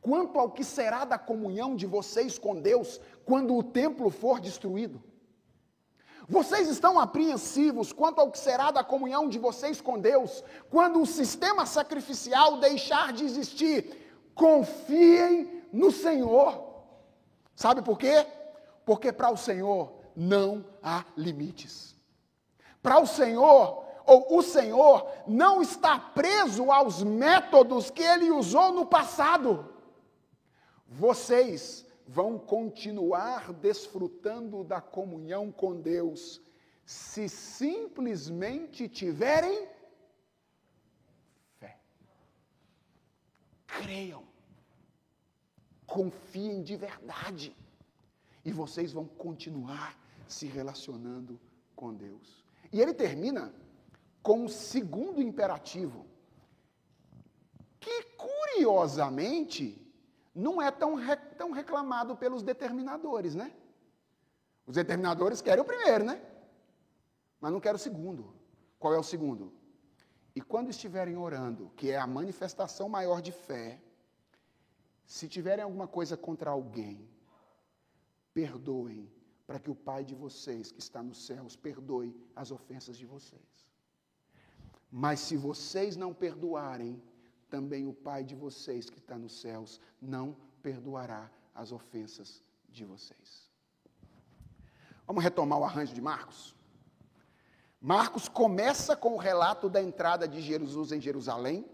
A: quanto ao que será da comunhão de vocês com Deus quando o templo for destruído. Vocês estão apreensivos quanto ao que será da comunhão de vocês com Deus quando o sistema sacrificial deixar de existir. Confiem no Senhor. Sabe por quê? Porque para o Senhor não há limites. Para o Senhor, ou o Senhor, não está preso aos métodos que ele usou no passado. Vocês vão continuar desfrutando da comunhão com Deus se simplesmente tiverem fé. Creiam. Confiem de verdade. E vocês vão continuar se relacionando com Deus. E ele termina com um segundo imperativo, que curiosamente não é tão, re, tão reclamado pelos determinadores, né? Os determinadores querem o primeiro, né? Mas não querem o segundo. Qual é o segundo? E quando estiverem orando, que é a manifestação maior de fé, se tiverem alguma coisa contra alguém, perdoem, para que o Pai de vocês, que está nos céus, perdoe as ofensas de vocês. Mas se vocês não perdoarem, também o Pai de vocês que está nos céus não perdoará as ofensas de vocês. Vamos retomar o arranjo de Marcos? Marcos começa com o relato da entrada de Jesus em Jerusalém,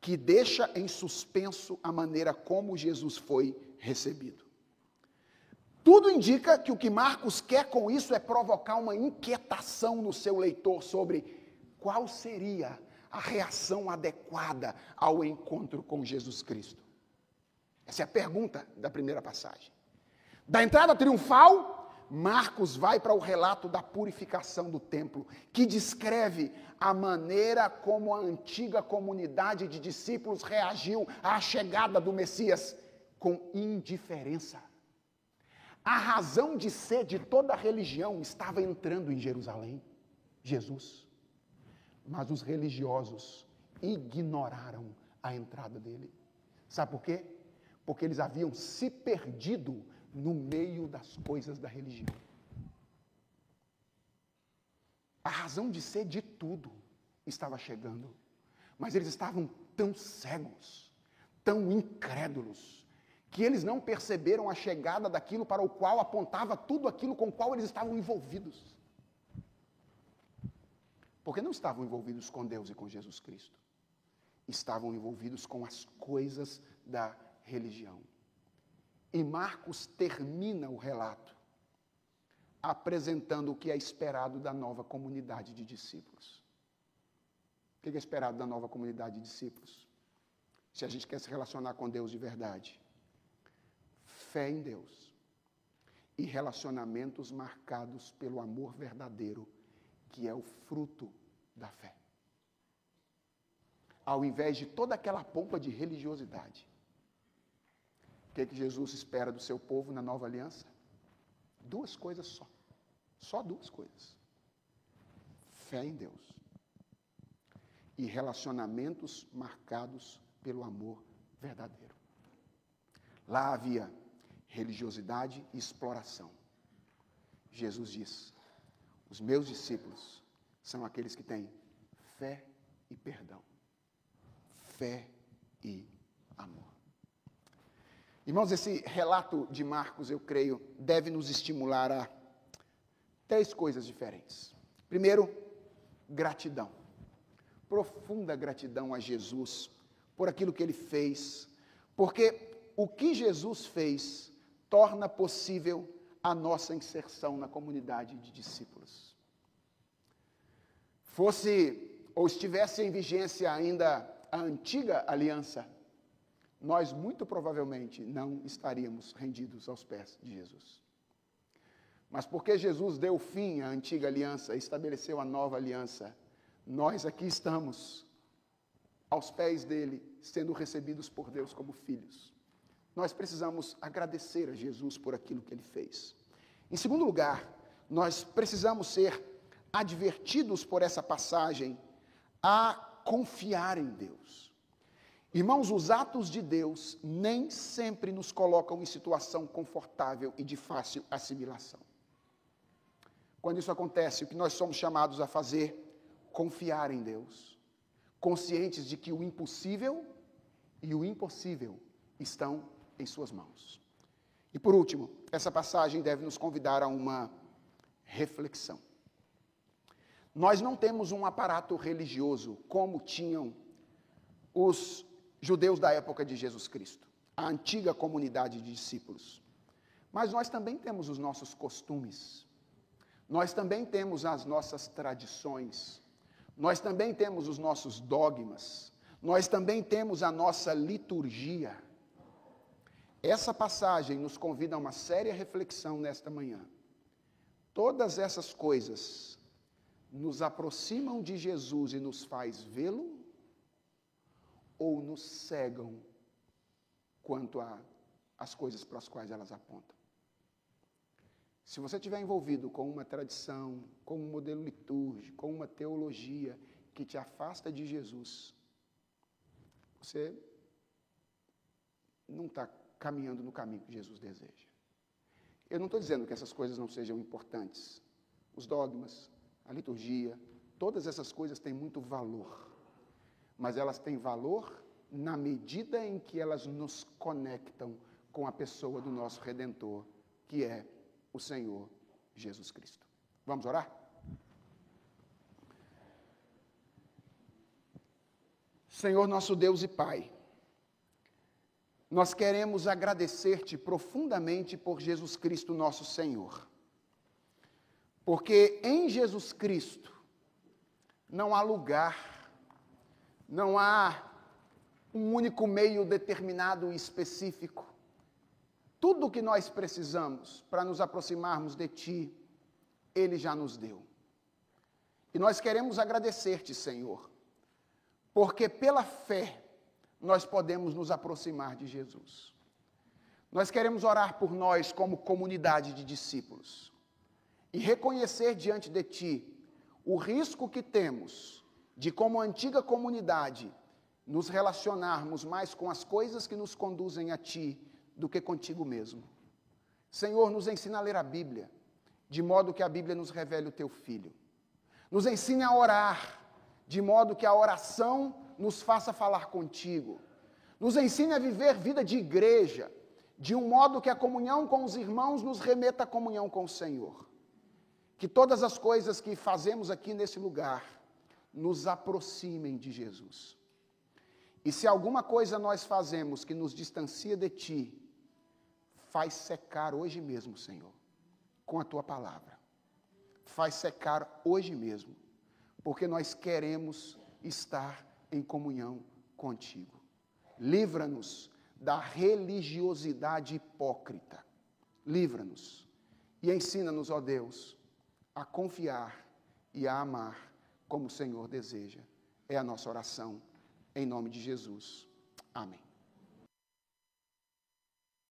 A: que deixa em suspenso a maneira como Jesus foi recebido. Tudo indica que o que Marcos quer com isso é provocar uma inquietação no seu leitor sobre qual seria a reação adequada ao encontro com Jesus Cristo? Essa é a pergunta da primeira passagem. Da entrada triunfal, Marcos vai para o relato da purificação do templo, que descreve a maneira como a antiga comunidade de discípulos reagiu à chegada do Messias com indiferença. A razão de ser de toda a religião estava entrando em Jerusalém, Jesus mas os religiosos ignoraram a entrada dele. Sabe por quê? Porque eles haviam se perdido no meio das coisas da religião. A razão de ser de tudo estava chegando, mas eles estavam tão cegos, tão incrédulos, que eles não perceberam a chegada daquilo para o qual apontava tudo aquilo com o qual eles estavam envolvidos. Porque não estavam envolvidos com Deus e com Jesus Cristo. Estavam envolvidos com as coisas da religião. E Marcos termina o relato apresentando o que é esperado da nova comunidade de discípulos. O que é esperado da nova comunidade de discípulos? Se a gente quer se relacionar com Deus de verdade, fé em Deus e relacionamentos marcados pelo amor verdadeiro que é o fruto da fé. Ao invés de toda aquela pompa de religiosidade. O que, é que Jesus espera do seu povo na nova aliança? Duas coisas só. Só duas coisas: fé em Deus e relacionamentos marcados pelo amor verdadeiro. Lá havia religiosidade e exploração. Jesus diz: os meus discípulos são aqueles que têm fé e perdão. Fé e amor. Irmãos, esse relato de Marcos, eu creio, deve nos estimular a três coisas diferentes. Primeiro, gratidão. Profunda gratidão a Jesus por aquilo que ele fez, porque o que Jesus fez torna possível a nossa inserção na comunidade de discípulos. Fosse ou estivesse em vigência ainda a antiga aliança, nós muito provavelmente não estaríamos rendidos aos pés de Jesus. Mas porque Jesus deu fim à antiga aliança, estabeleceu a nova aliança, nós aqui estamos, aos pés dele, sendo recebidos por Deus como filhos. Nós precisamos agradecer a Jesus por aquilo que ele fez. Em segundo lugar, nós precisamos ser advertidos por essa passagem a confiar em Deus. Irmãos, os atos de Deus nem sempre nos colocam em situação confortável e de fácil assimilação. Quando isso acontece, o que nós somos chamados a fazer? Confiar em Deus, conscientes de que o impossível e o impossível estão em Suas mãos. E por último, essa passagem deve nos convidar a uma reflexão. Nós não temos um aparato religioso como tinham os judeus da época de Jesus Cristo, a antiga comunidade de discípulos. Mas nós também temos os nossos costumes, nós também temos as nossas tradições, nós também temos os nossos dogmas, nós também temos a nossa liturgia. Essa passagem nos convida a uma séria reflexão nesta manhã. Todas essas coisas nos aproximam de Jesus e nos faz vê-lo ou nos cegam quanto às coisas para as quais elas apontam. Se você estiver envolvido com uma tradição, com um modelo litúrgico, com uma teologia que te afasta de Jesus, você não está caminhando no caminho que Jesus deseja. Eu não estou dizendo que essas coisas não sejam importantes. Os dogmas, a liturgia, todas essas coisas têm muito valor. Mas elas têm valor na medida em que elas nos conectam com a pessoa do nosso redentor, que é o Senhor Jesus Cristo. Vamos orar? Senhor nosso Deus e Pai, nós queremos agradecer-te profundamente por Jesus Cristo, nosso Senhor. Porque em Jesus Cristo não há lugar, não há um único meio determinado e específico. Tudo o que nós precisamos para nos aproximarmos de Ti, Ele já nos deu. E nós queremos agradecer-te, Senhor, porque pela fé nós podemos nos aproximar de Jesus. Nós queremos orar por nós como comunidade de discípulos e reconhecer diante de Ti o risco que temos de, como antiga comunidade, nos relacionarmos mais com as coisas que nos conduzem a Ti do que contigo mesmo. Senhor, nos ensina a ler a Bíblia, de modo que a Bíblia nos revele o Teu Filho. Nos ensine a orar, de modo que a oração nos faça falar contigo. Nos ensine a viver vida de igreja, de um modo que a comunhão com os irmãos nos remeta à comunhão com o Senhor. Que todas as coisas que fazemos aqui nesse lugar nos aproximem de Jesus. E se alguma coisa nós fazemos que nos distancia de Ti, faz secar hoje mesmo, Senhor, com a Tua palavra. Faz secar hoje mesmo, porque nós queremos estar em comunhão contigo. Livra-nos da religiosidade hipócrita. Livra-nos e ensina-nos, ó Deus, a confiar e a amar como o Senhor deseja. É a nossa oração, em nome de Jesus. Amém.